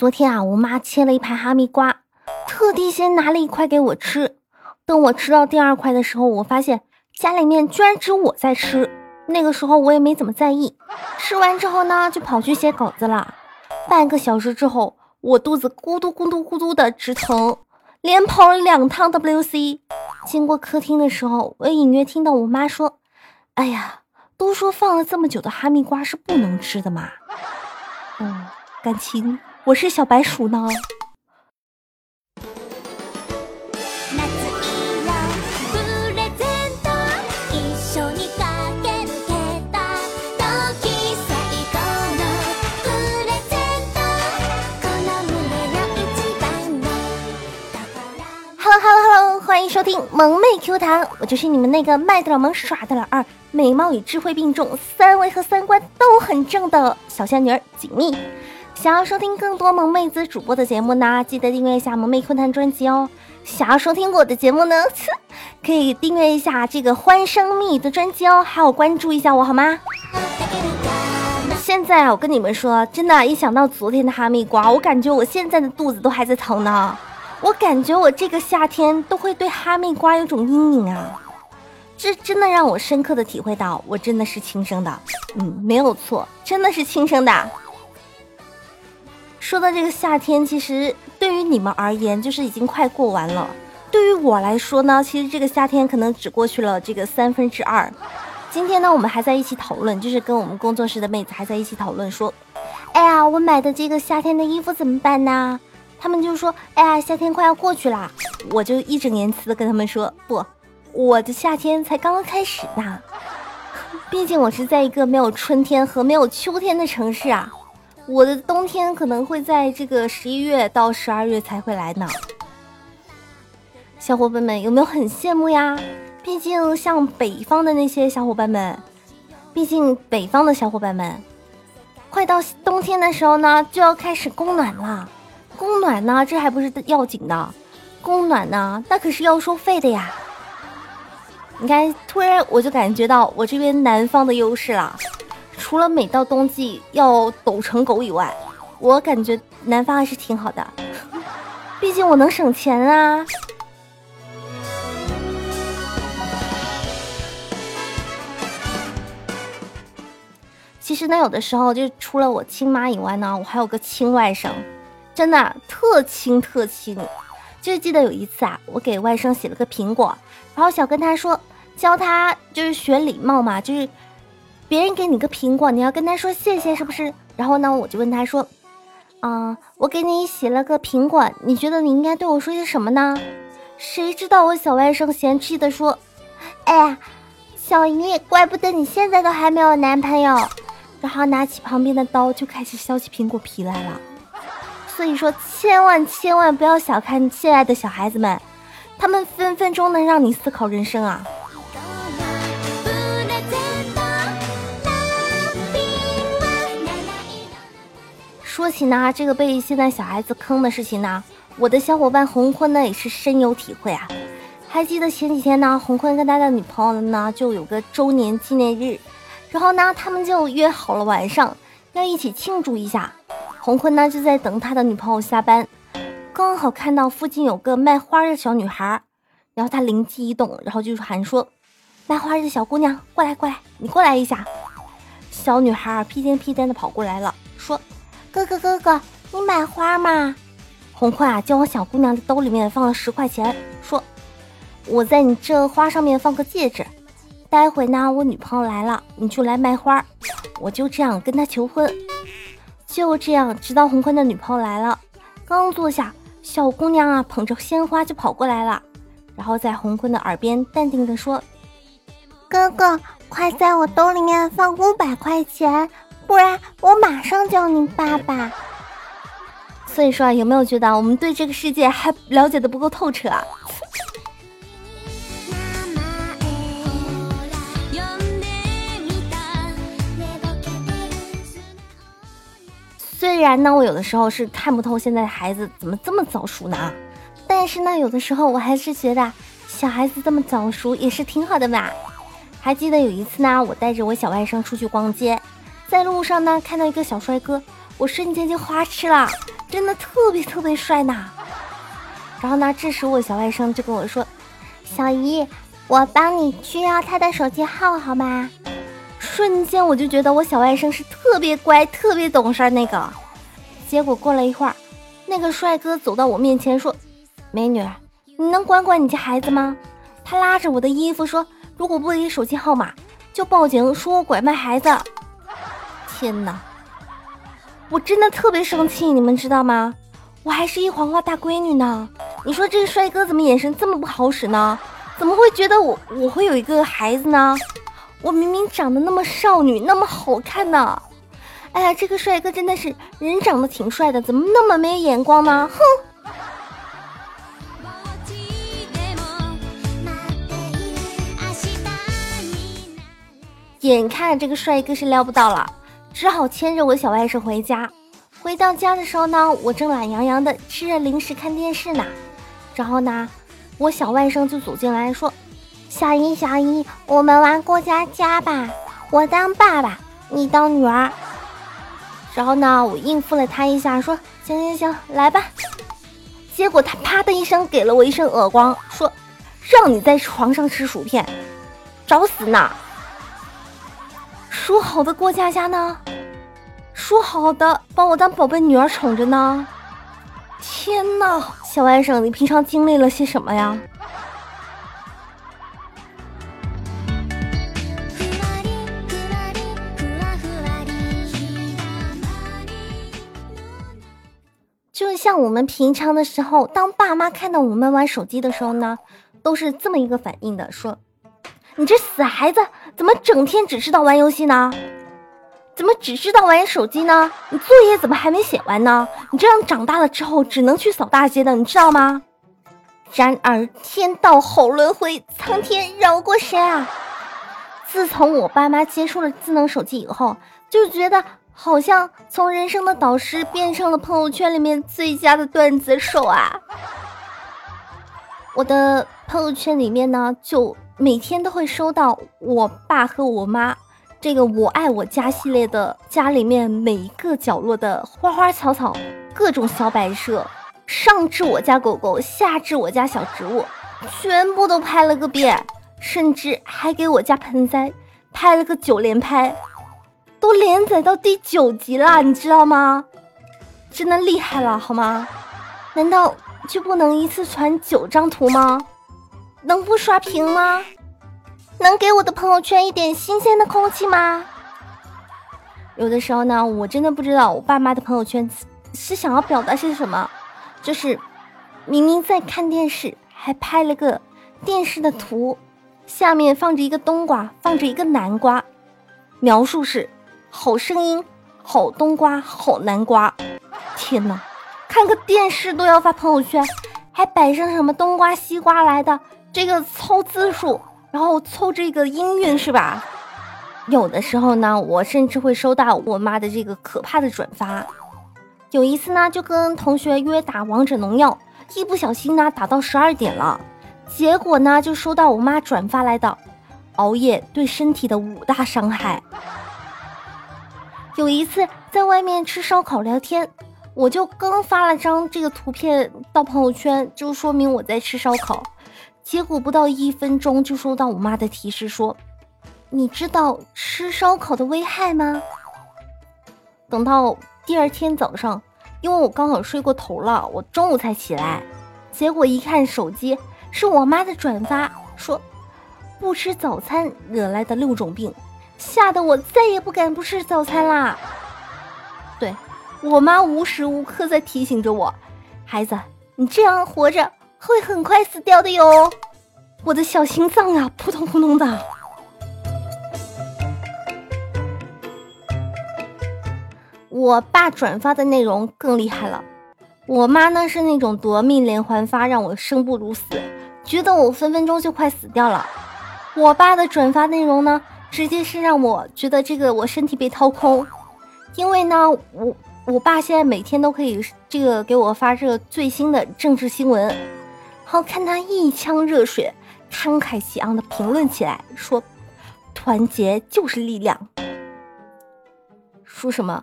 昨天啊，我妈切了一盘哈密瓜，特地先拿了一块给我吃。等我吃到第二块的时候，我发现家里面居然只有我在吃。那个时候我也没怎么在意。吃完之后呢，就跑去写稿子了。半个小时之后，我肚子咕嘟咕嘟咕嘟的直疼，连跑了两趟 WC。经过客厅的时候，我隐约听到我妈说：“哎呀，都说放了这么久的哈密瓜是不能吃的嘛。”嗯，感情我是小白鼠呢。Hello，Hello，Hello，欢迎收听萌妹 Q 弹，我就是你们那个卖得了萌、耍得了二、美貌与智慧并重、三围和三观都很正的小仙女锦觅。想要收听更多萌妹子主播的节目呢，记得订阅一下萌妹 Q 弹专辑哦。想要收听我的节目呢，可以订阅一下这个欢声蜜语的专辑哦，还有关注一下我好吗？现在啊，我跟你们说，真的，一想到昨天的哈密瓜，我感觉我现在的肚子都还在疼呢。我感觉我这个夏天都会对哈密瓜有种阴影啊，这真的让我深刻的体会到，我真的是亲生的，嗯，没有错，真的是亲生的。说到这个夏天，其实对于你们而言，就是已经快过完了；对于我来说呢，其实这个夏天可能只过去了这个三分之二。今天呢，我们还在一起讨论，就是跟我们工作室的妹子还在一起讨论说，哎呀，我买的这个夏天的衣服怎么办呢？他们就说：“哎呀，夏天快要过去啦！”我就义正言辞的跟他们说：“不，我的夏天才刚刚开始呢。毕竟我是在一个没有春天和没有秋天的城市啊，我的冬天可能会在这个十一月到十二月才会来呢。”小伙伴们有没有很羡慕呀？毕竟像北方的那些小伙伴们，毕竟北方的小伙伴们，快到冬天的时候呢，就要开始供暖了。供暖呢，这还不是要紧的，供暖呢，那可是要收费的呀。你看，突然我就感觉到我这边南方的优势了。除了每到冬季要抖成狗以外，我感觉南方还是挺好的，毕竟我能省钱啊。其实呢，有的时候就除了我亲妈以外呢，我还有个亲外甥。真的特亲特亲，就记得有一次啊，我给外甥写了个苹果，然后想跟他说，教他就是学礼貌嘛，就是别人给你个苹果，你要跟他说谢谢，是不是？然后呢，我就问他说，啊，我给你洗了个苹果，你觉得你应该对我说些什么呢？谁知道我小外甥嫌弃的说，哎呀，小姨，怪不得你现在都还没有男朋友，然后拿起旁边的刀就开始削起苹果皮来了。所以说，千万千万不要小看现在的小孩子们，他们分分钟能让你思考人生啊！说起呢，这个被现在小孩子坑的事情呢，我的小伙伴红坤呢也是深有体会啊。还记得前几天呢，红坤跟他的女朋友呢就有个周年纪念日，然后呢，他们就约好了晚上要一起庆祝一下。红坤呢就在等他的女朋友下班，刚好看到附近有个卖花的小女孩，然后他灵机一动，然后就是喊说：“卖花的小姑娘，过来过来，你过来一下。”小女孩屁颠屁颠的跑过来了，说：“哥哥哥哥，你买花吗？”红坤啊就往小姑娘的兜里面放了十块钱，说：“我在你这花上面放个戒指，待会呢我女朋友来了，你就来卖花，我就这样跟她求婚。”就这样，直到红坤的女朋友来了，刚坐下，小姑娘啊捧着鲜花就跑过来了，然后在红坤的耳边淡定的说：“哥哥，快在我兜里面放五百块钱，不然我马上叫你爸爸。”所以说啊，有没有觉得我们对这个世界还了解的不够透彻啊？虽然呢，我有的时候是看不透现在的孩子怎么这么早熟呢，但是呢，有的时候我还是觉得小孩子这么早熟也是挺好的嘛。还记得有一次呢，我带着我小外甥出去逛街，在路上呢看到一个小帅哥，我瞬间就花痴了，真的特别特别帅呢。然后呢，这时我小外甥就跟我说：“小姨，我帮你去要他的手机号好吗？”瞬间我就觉得我小外甥是特别乖、特别懂事那个。结果过了一会儿，那个帅哥走到我面前说：“美女，你能管管你家孩子吗？”他拉着我的衣服说：“如果不给手机号码，就报警说我拐卖孩子。”天哪！我真的特别生气，你们知道吗？我还是一黄花大闺女呢。你说这个帅哥怎么眼神这么不好使呢？怎么会觉得我我会有一个孩子呢？我明明长得那么少女，那么好看呢！哎呀，这个帅哥真的是人长得挺帅的，怎么那么没眼光呢？哼！眼看这个帅哥是撩不到了，只好牵着我小外甥回家。回到家的时候呢，我正懒洋洋的吃着零食看电视呢。然后呢，我小外甥就走进来说：“小姨，小姨，我们玩过家家吧，我当爸爸，你当女儿。”然后呢，我应付了他一下，说：“行行行，来吧。”结果他啪的一声给了我一声耳光，说：“让你在床上吃薯片，找死呢！”说好的过家家呢？说好的把我当宝贝女儿宠着呢？天呐，小外甥，你平常经历了些什么呀？就像我们平常的时候，当爸妈看到我们玩手机的时候呢，都是这么一个反应的：说，你这死孩子，怎么整天只知道玩游戏呢？怎么只知道玩手机呢？你作业怎么还没写完呢？你这样长大了之后只能去扫大街的，你知道吗？然而天道好轮回，苍天饶过谁啊？自从我爸妈接触了智能手机以后，就觉得好像从人生的导师变成了朋友圈里面最佳的段子手啊！我的朋友圈里面呢，就每天都会收到我爸和我妈。这个我爱我家系列的家里面每一个角落的花花草草，各种小摆设，上至我家狗狗，下至我家小植物，全部都拍了个遍，甚至还给我家盆栽拍了个九连拍，都连载到第九集了，你知道吗？真的厉害了，好吗？难道就不能一次传九张图吗？能不刷屏吗？能给我的朋友圈一点新鲜的空气吗？有的时候呢，我真的不知道我爸妈的朋友圈是想要表达些什么，就是明明在看电视，还拍了个电视的图，下面放着一个冬瓜，放着一个南瓜，描述是好声音，好冬瓜，好南瓜。天呐，看个电视都要发朋友圈，还摆上什么冬瓜、西瓜来的，这个凑字数。然后凑这个音韵是吧？有的时候呢，我甚至会收到我妈的这个可怕的转发。有一次呢，就跟同学约打王者荣耀，一不小心呢打到十二点了，结果呢就收到我妈转发来的熬夜对身体的五大伤害。有一次在外面吃烧烤聊天，我就刚发了张这个图片到朋友圈，就说明我在吃烧烤。结果不到一分钟就收到我妈的提示，说：“你知道吃烧烤的危害吗？”等到第二天早上，因为我刚好睡过头了，我中午才起来。结果一看手机，是我妈的转发，说：“不吃早餐惹来的六种病”，吓得我再也不敢不吃早餐啦。对我妈无时无刻在提醒着我：“孩子，你这样活着。”会很快死掉的哟，我的小心脏啊，扑通扑通的。我爸转发的内容更厉害了，我妈呢是那种夺命连环发，让我生不如死，觉得我分分钟就快死掉了。我爸的转发内容呢，直接是让我觉得这个我身体被掏空，因为呢，我我爸现在每天都可以这个给我发这个最新的政治新闻。好看他一腔热血、慷慨激昂的评论起来，说：“团结就是力量。”说什么？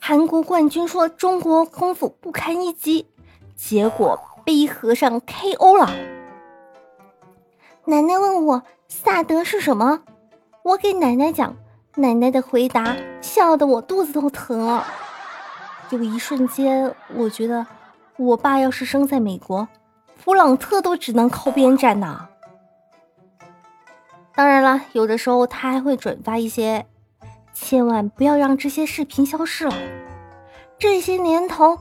韩国冠军说中国功夫不堪一击，结果被和尚 KO 了。奶奶问我萨德是什么，我给奶奶讲，奶奶的回答笑得我肚子都疼了。有一瞬间，我觉得我爸要是生在美国，普朗特都只能靠边站呐。当然了，有的时候他还会转发一些。千万不要让这些视频消失了。这些年头，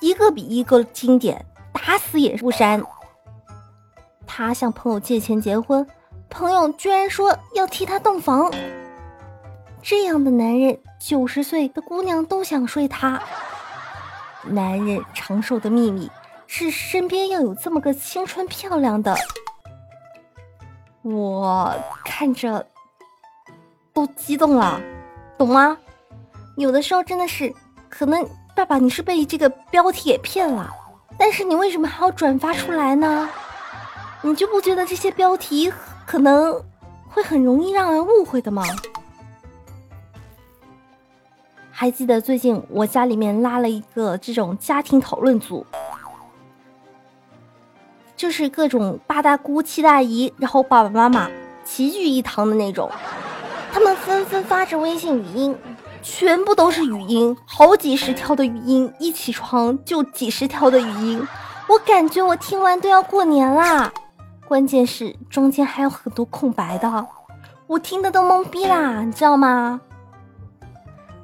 一个比一个经典，打死也不删。他向朋友借钱结婚，朋友居然说要替他洞房。这样的男人，九十岁的姑娘都想睡他。男人长寿的秘密是身边要有这么个青春漂亮的。我看着都激动了。懂吗？有的时候真的是，可能爸爸你是被这个标题给骗了，但是你为什么还要转发出来呢？你就不觉得这些标题可能会很容易让人误会的吗？还记得最近我家里面拉了一个这种家庭讨论组，就是各种八大姑七大姨，然后爸爸妈妈齐聚一堂的那种。他们纷纷发着微信语音，全部都是语音，好几十条的语音，一起床就几十条的语音，我感觉我听完都要过年啦。关键是中间还有很多空白的，我听的都懵逼啦，你知道吗？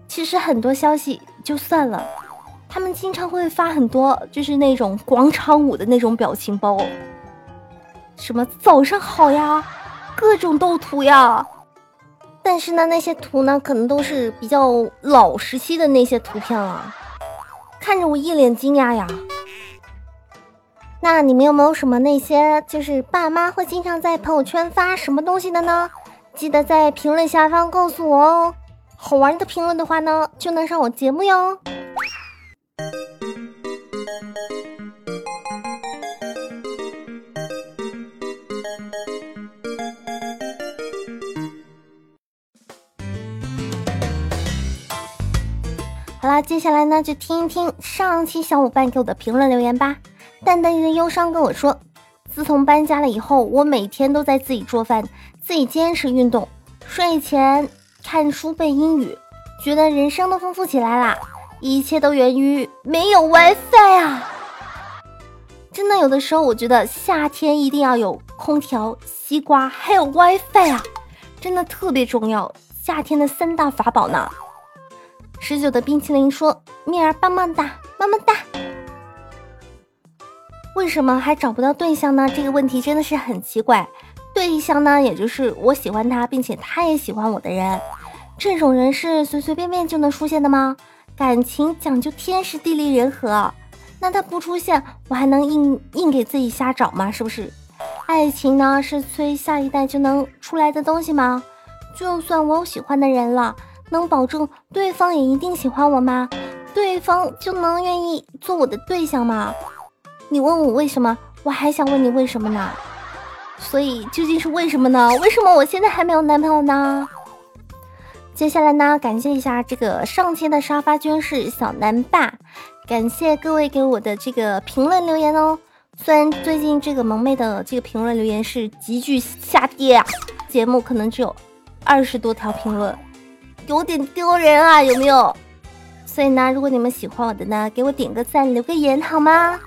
其实很多消息就算了，他们经常会发很多就是那种广场舞的那种表情包，什么早上好呀，各种斗图呀。但是呢，那些图呢，可能都是比较老时期的那些图片了，看着我一脸惊讶呀。那你们有没有什么那些就是爸妈会经常在朋友圈发什么东西的呢？记得在评论下方告诉我哦。好玩的评论的话呢，就能上我节目哟。好啦，接下来呢，就听一听上期小伙伴给我的评论留言吧。淡淡的忧伤跟我说，自从搬家了以后，我每天都在自己做饭，自己坚持运动，睡前看书背英语，觉得人生都丰富起来啦。一切都源于没有 WiFi 啊！真的，有的时候我觉得夏天一定要有空调、西瓜还有 WiFi 啊，真的特别重要，夏天的三大法宝呢。十九的冰淇淋说：“蜜儿棒棒哒，么么哒。”为什么还找不到对象呢？这个问题真的是很奇怪。对象呢，也就是我喜欢他，并且他也喜欢我的人。这种人是随随便便就能出现的吗？感情讲究天时地利人和，那他不出现，我还能硬硬给自己瞎找吗？是不是？爱情呢，是催下一代就能出来的东西吗？就算我有喜欢的人了。能保证对方也一定喜欢我吗？对方就能愿意做我的对象吗？你问我为什么，我还想问你为什么呢？所以究竟是为什么呢？为什么我现在还没有男朋友呢？接下来呢，感谢一下这个上期的沙发军是小南霸，感谢各位给我的这个评论留言哦。虽然最近这个萌妹的这个评论留言是急剧下跌啊，节目可能只有二十多条评论。有点丢人啊，有没有？所以呢，如果你们喜欢我的呢，给我点个赞，留个言好吗？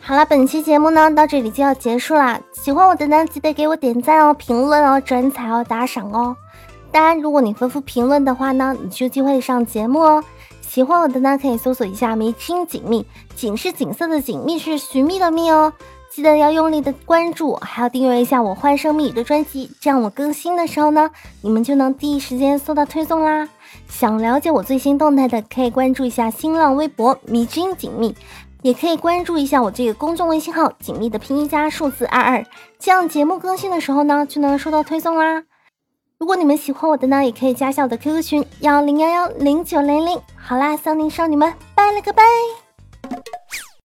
好了，本期节目呢到这里就要结束了。喜欢我的呢，记得给我点赞哦，评论哦，转采哦，打赏哦。当然，如果你回复评论的话呢，你就有机会上节目哦。喜欢我的呢，可以搜索一下“迷津锦觅”，锦是锦色的锦，觅是寻觅的觅哦。记得要用力的关注，还要订阅一下我欢声蜜语的专辑，这样我更新的时候呢，你们就能第一时间收到推送啦。想了解我最新动态的，可以关注一下新浪微博迷之音锦觅，也可以关注一下我这个公众微信号锦觅的拼音加数字二二，这样节目更新的时候呢，就能收到推送啦。如果你们喜欢我的呢，也可以加下我的 QQ 群幺零幺幺零九零零。好啦，骚宁少女们，拜了个拜。